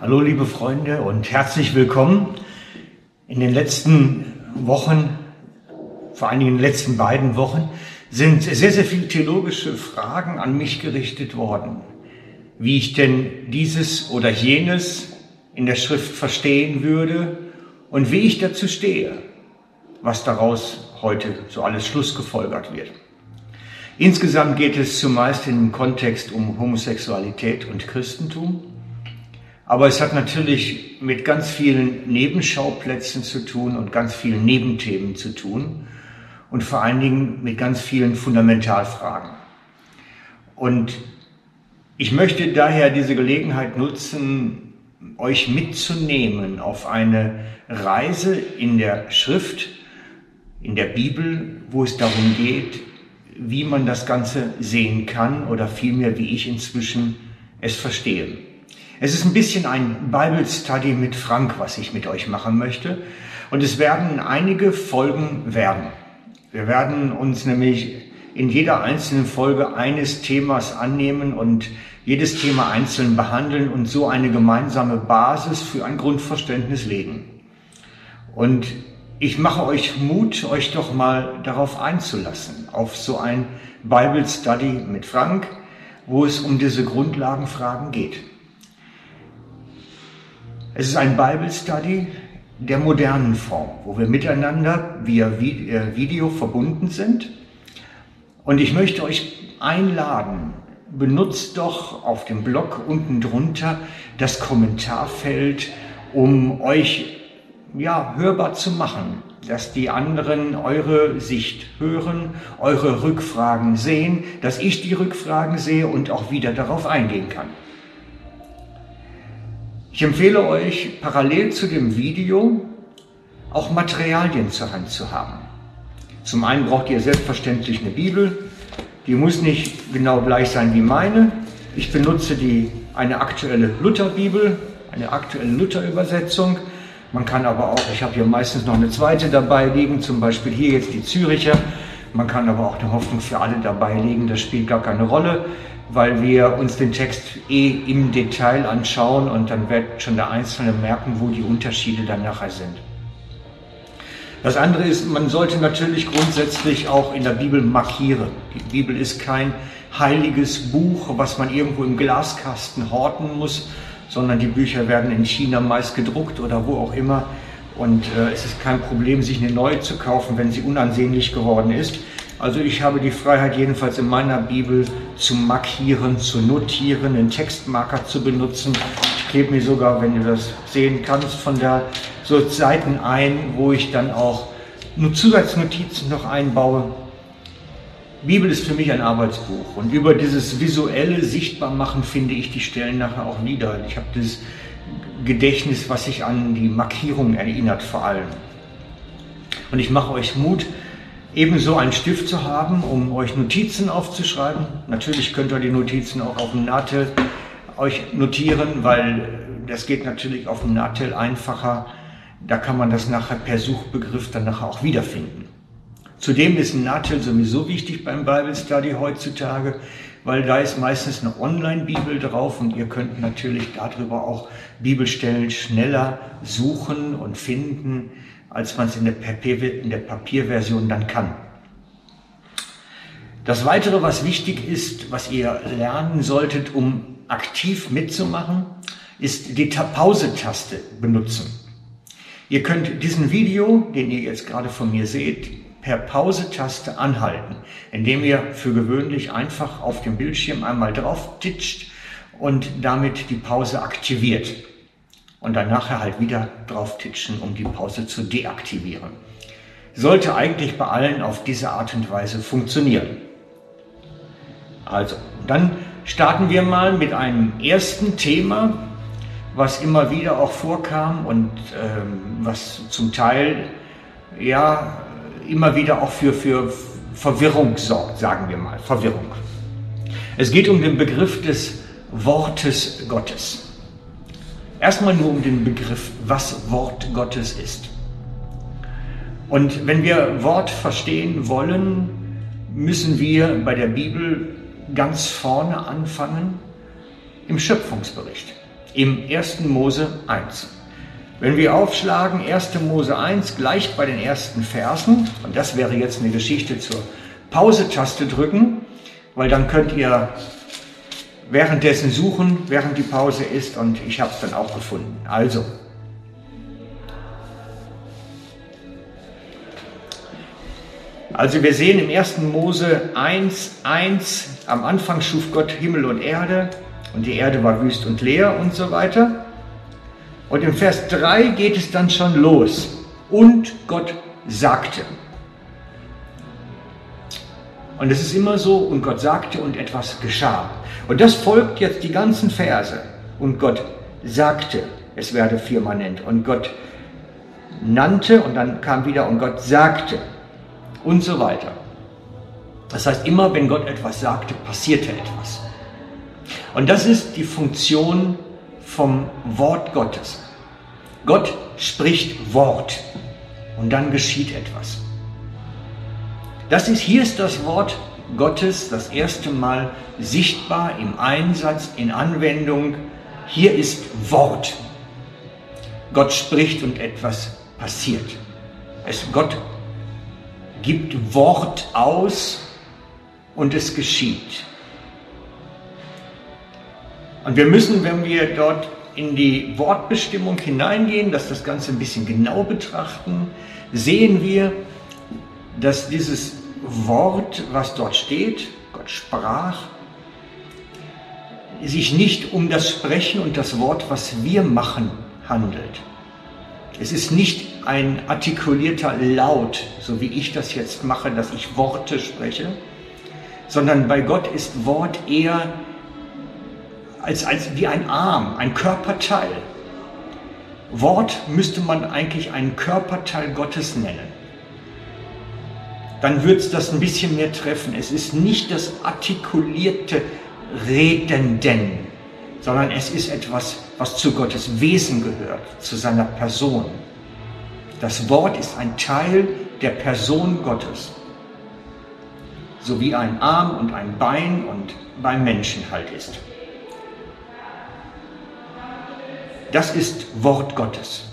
Hallo liebe Freunde und herzlich willkommen. In den letzten Wochen, vor allen Dingen in den letzten beiden Wochen, sind sehr, sehr viele theologische Fragen an mich gerichtet worden. Wie ich denn dieses oder jenes in der Schrift verstehen würde und wie ich dazu stehe, was daraus heute so alles schlussgefolgert wird. Insgesamt geht es zumeist im Kontext um Homosexualität und Christentum. Aber es hat natürlich mit ganz vielen Nebenschauplätzen zu tun und ganz vielen Nebenthemen zu tun und vor allen Dingen mit ganz vielen Fundamentalfragen. Und ich möchte daher diese Gelegenheit nutzen, euch mitzunehmen auf eine Reise in der Schrift, in der Bibel, wo es darum geht, wie man das Ganze sehen kann oder vielmehr, wie ich inzwischen es verstehe. Es ist ein bisschen ein Bible Study mit Frank, was ich mit euch machen möchte. Und es werden einige Folgen werden. Wir werden uns nämlich in jeder einzelnen Folge eines Themas annehmen und jedes Thema einzeln behandeln und so eine gemeinsame Basis für ein Grundverständnis legen. Und ich mache euch Mut, euch doch mal darauf einzulassen, auf so ein Bible Study mit Frank, wo es um diese Grundlagenfragen geht. Es ist ein Bible Study der modernen Form, wo wir miteinander via äh, Video verbunden sind. Und ich möchte euch einladen, benutzt doch auf dem Blog unten drunter das Kommentarfeld, um euch ja, hörbar zu machen, dass die anderen eure Sicht hören, eure Rückfragen sehen, dass ich die Rückfragen sehe und auch wieder darauf eingehen kann. Ich empfehle euch, parallel zu dem Video auch Materialien zur Hand zu haben. Zum einen braucht ihr selbstverständlich eine Bibel. Die muss nicht genau gleich sein wie meine. Ich benutze die, eine aktuelle Lutherbibel, eine aktuelle Lutherübersetzung. Man kann aber auch, ich habe hier meistens noch eine zweite dabei liegen, zum Beispiel hier jetzt die Züricher. Man kann aber auch eine Hoffnung für alle dabei legen, das spielt gar keine Rolle weil wir uns den Text eh im Detail anschauen und dann wird schon der Einzelne merken, wo die Unterschiede dann nachher sind. Das andere ist, man sollte natürlich grundsätzlich auch in der Bibel markieren. Die Bibel ist kein heiliges Buch, was man irgendwo im Glaskasten horten muss, sondern die Bücher werden in China meist gedruckt oder wo auch immer. Und äh, es ist kein Problem, sich eine neue zu kaufen, wenn sie unansehnlich geworden ist. Also ich habe die Freiheit jedenfalls in meiner Bibel zu markieren, zu notieren, einen Textmarker zu benutzen. Ich klebe mir sogar, wenn du das sehen kannst, von der so Seiten ein, wo ich dann auch nur Zusatznotizen noch einbaue. Bibel ist für mich ein Arbeitsbuch und über dieses visuelle Sichtbarmachen finde ich die Stellen nachher auch wieder. Ich habe das Gedächtnis, was sich an die Markierung erinnert vor allem. Und ich mache euch Mut, ebenso einen Stift zu haben, um euch Notizen aufzuschreiben. Natürlich könnt ihr die Notizen auch auf dem Nahtell euch notieren, weil das geht natürlich auf dem Nahtell einfacher. Da kann man das nachher per Suchbegriff dann nachher auch wiederfinden. Zudem ist ein Nahtell sowieso wichtig beim Bible Study heutzutage, weil da ist meistens eine Online-Bibel drauf und ihr könnt natürlich darüber auch Bibelstellen schneller suchen und finden als man es in der Papierversion dann kann. Das Weitere, was wichtig ist, was ihr lernen solltet, um aktiv mitzumachen, ist die Pause-Taste benutzen. Ihr könnt diesen Video, den ihr jetzt gerade von mir seht, per Pause-Taste anhalten, indem ihr für gewöhnlich einfach auf dem Bildschirm einmal drauf titscht und damit die Pause aktiviert und dann nachher halt wieder drauf titschen, um die Pause zu deaktivieren. Sollte eigentlich bei allen auf diese Art und Weise funktionieren. Also, dann starten wir mal mit einem ersten Thema, was immer wieder auch vorkam und ähm, was zum Teil ja immer wieder auch für, für Verwirrung sorgt, sagen wir mal, Verwirrung. Es geht um den Begriff des Wortes Gottes. Erstmal nur um den Begriff, was Wort Gottes ist. Und wenn wir Wort verstehen wollen, müssen wir bei der Bibel ganz vorne anfangen im Schöpfungsbericht. im 1. Mose 1. Wenn wir aufschlagen 1. Mose 1 gleich bei den ersten Versen, und das wäre jetzt eine Geschichte zur Pause-Taste drücken, weil dann könnt ihr währenddessen suchen, während die Pause ist und ich habe es dann auch gefunden. Also, Also wir sehen im 1. Mose 1, 1, am Anfang schuf Gott Himmel und Erde und die Erde war wüst und leer und so weiter. Und im Vers 3 geht es dann schon los. Und Gott sagte. Und es ist immer so, und Gott sagte und etwas geschah. Und das folgt jetzt die ganzen Verse. Und Gott sagte, es werde firmanent. Und Gott nannte und dann kam wieder und Gott sagte und so weiter. Das heißt, immer wenn Gott etwas sagte, passierte etwas. Und das ist die Funktion vom Wort Gottes. Gott spricht Wort und dann geschieht etwas. Das ist, hier ist das Wort Gottes das erste Mal sichtbar im Einsatz, in Anwendung. Hier ist Wort. Gott spricht und etwas passiert. Es, Gott gibt Wort aus und es geschieht. Und wir müssen, wenn wir dort in die Wortbestimmung hineingehen, dass das Ganze ein bisschen genau betrachten, sehen wir, dass dieses Wort, was dort steht, Gott sprach, sich nicht um das Sprechen und das Wort, was wir machen, handelt. Es ist nicht ein artikulierter Laut, so wie ich das jetzt mache, dass ich Worte spreche, sondern bei Gott ist Wort eher als, als wie ein Arm, ein Körperteil. Wort müsste man eigentlich einen Körperteil Gottes nennen. Dann würde es das ein bisschen mehr treffen. Es ist nicht das artikulierte Redenden, sondern es ist etwas, was zu Gottes Wesen gehört, zu seiner Person. Das Wort ist ein Teil der Person Gottes, so wie ein Arm und ein Bein und beim Menschen halt ist. Das ist Wort Gottes.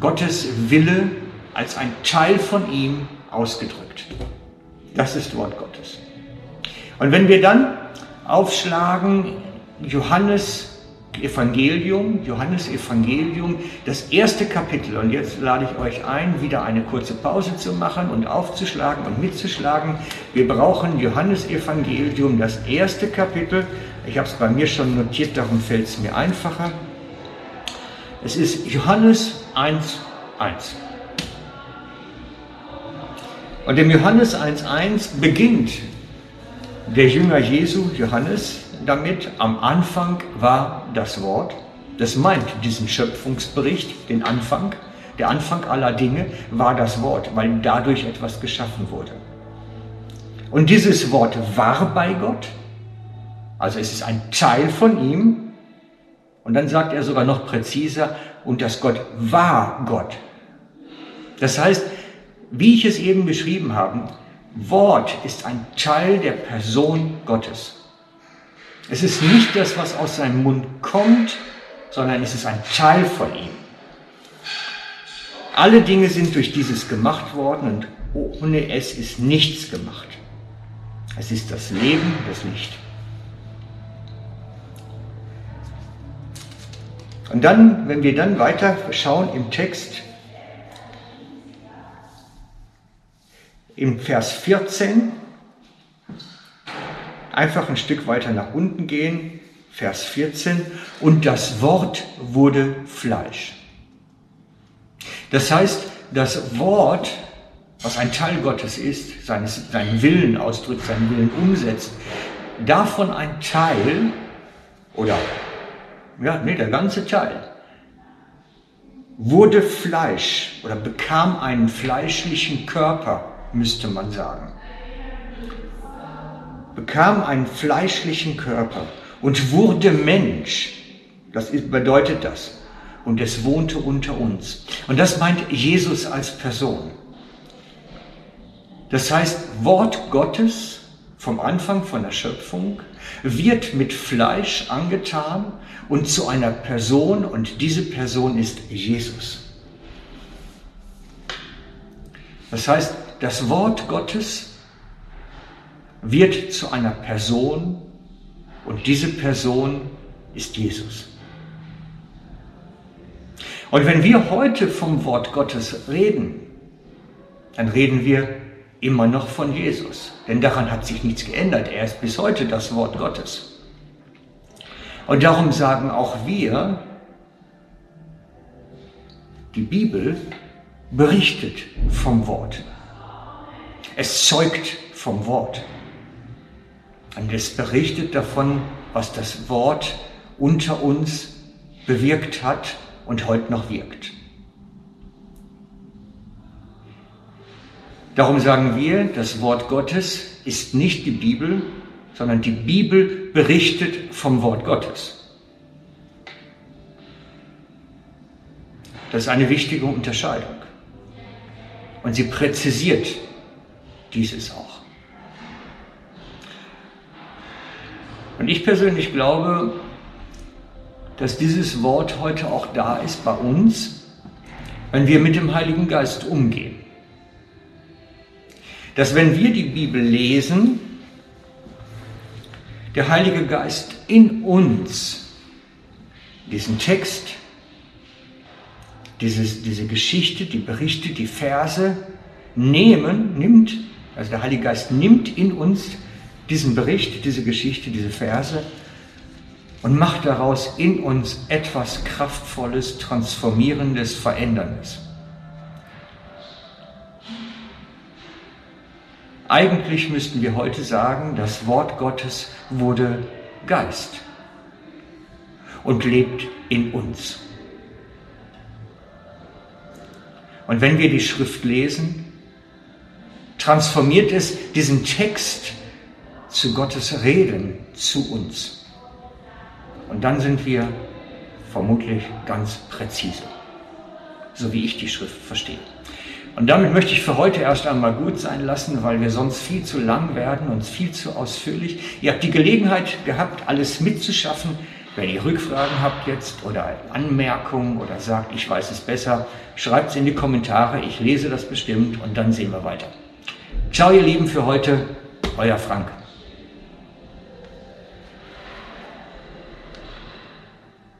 Gottes Wille als ein Teil von ihm ausgedrückt. Das ist Wort Gottes. Und wenn wir dann aufschlagen Johannes Evangelium, Johannes Evangelium, das erste Kapitel. Und jetzt lade ich euch ein, wieder eine kurze Pause zu machen und aufzuschlagen und mitzuschlagen. Wir brauchen Johannes Evangelium, das erste Kapitel. Ich habe es bei mir schon notiert, darum fällt es mir einfacher. Es ist Johannes 1, 1. Und im Johannes 1.1 beginnt der Jünger Jesu, Johannes, damit, am Anfang war das Wort. Das meint diesen Schöpfungsbericht, den Anfang. Der Anfang aller Dinge war das Wort, weil dadurch etwas geschaffen wurde. Und dieses Wort war bei Gott, also es ist ein Teil von ihm, und dann sagt er sogar noch präziser, und das Gott war Gott. Das heißt, wie ich es eben beschrieben habe, Wort ist ein Teil der Person Gottes. Es ist nicht das, was aus seinem Mund kommt, sondern es ist ein Teil von ihm. Alle Dinge sind durch dieses gemacht worden und ohne es ist nichts gemacht. Es ist das Leben, das Licht. Und dann, wenn wir dann weiter schauen im Text, im Vers 14, einfach ein Stück weiter nach unten gehen, Vers 14, und das Wort wurde Fleisch. Das heißt, das Wort, was ein Teil Gottes ist, seines, seinen Willen ausdrückt, seinen Willen umsetzt, davon ein Teil oder ja, nee, der ganze Teil, wurde Fleisch oder bekam einen fleischlichen Körper, müsste man sagen. Bekam einen fleischlichen Körper und wurde Mensch. Das bedeutet das. Und es wohnte unter uns. Und das meint Jesus als Person. Das heißt, Wort Gottes vom Anfang von der Schöpfung, wird mit Fleisch angetan und zu einer Person und diese Person ist Jesus. Das heißt, das Wort Gottes wird zu einer Person und diese Person ist Jesus. Und wenn wir heute vom Wort Gottes reden, dann reden wir immer noch von Jesus. Denn daran hat sich nichts geändert. Er ist bis heute das Wort Gottes. Und darum sagen auch wir, die Bibel berichtet vom Wort. Es zeugt vom Wort. Und es berichtet davon, was das Wort unter uns bewirkt hat und heute noch wirkt. Darum sagen wir, das Wort Gottes ist nicht die Bibel, sondern die Bibel berichtet vom Wort Gottes. Das ist eine wichtige Unterscheidung. Und sie präzisiert dieses auch. Und ich persönlich glaube, dass dieses Wort heute auch da ist bei uns, wenn wir mit dem Heiligen Geist umgehen. Dass wenn wir die Bibel lesen, der Heilige Geist in uns diesen Text dieses, diese Geschichte, die Berichte, die Verse nehmen, nimmt, also der Heilige Geist nimmt in uns diesen Bericht, diese Geschichte, diese Verse und macht daraus in uns etwas Kraftvolles, Transformierendes, Veränderndes. Eigentlich müssten wir heute sagen, das Wort Gottes wurde Geist und lebt in uns. Und wenn wir die Schrift lesen, transformiert es diesen Text zu Gottes Reden zu uns. Und dann sind wir vermutlich ganz präzise, so wie ich die Schrift verstehe. Und damit möchte ich für heute erst einmal gut sein lassen, weil wir sonst viel zu lang werden und viel zu ausführlich. Ihr habt die Gelegenheit gehabt, alles mitzuschaffen. Wenn ihr Rückfragen habt jetzt oder Anmerkungen oder sagt, ich weiß es besser, schreibt es in die Kommentare. Ich lese das bestimmt und dann sehen wir weiter. Ciao, ihr Lieben, für heute. Euer Frank.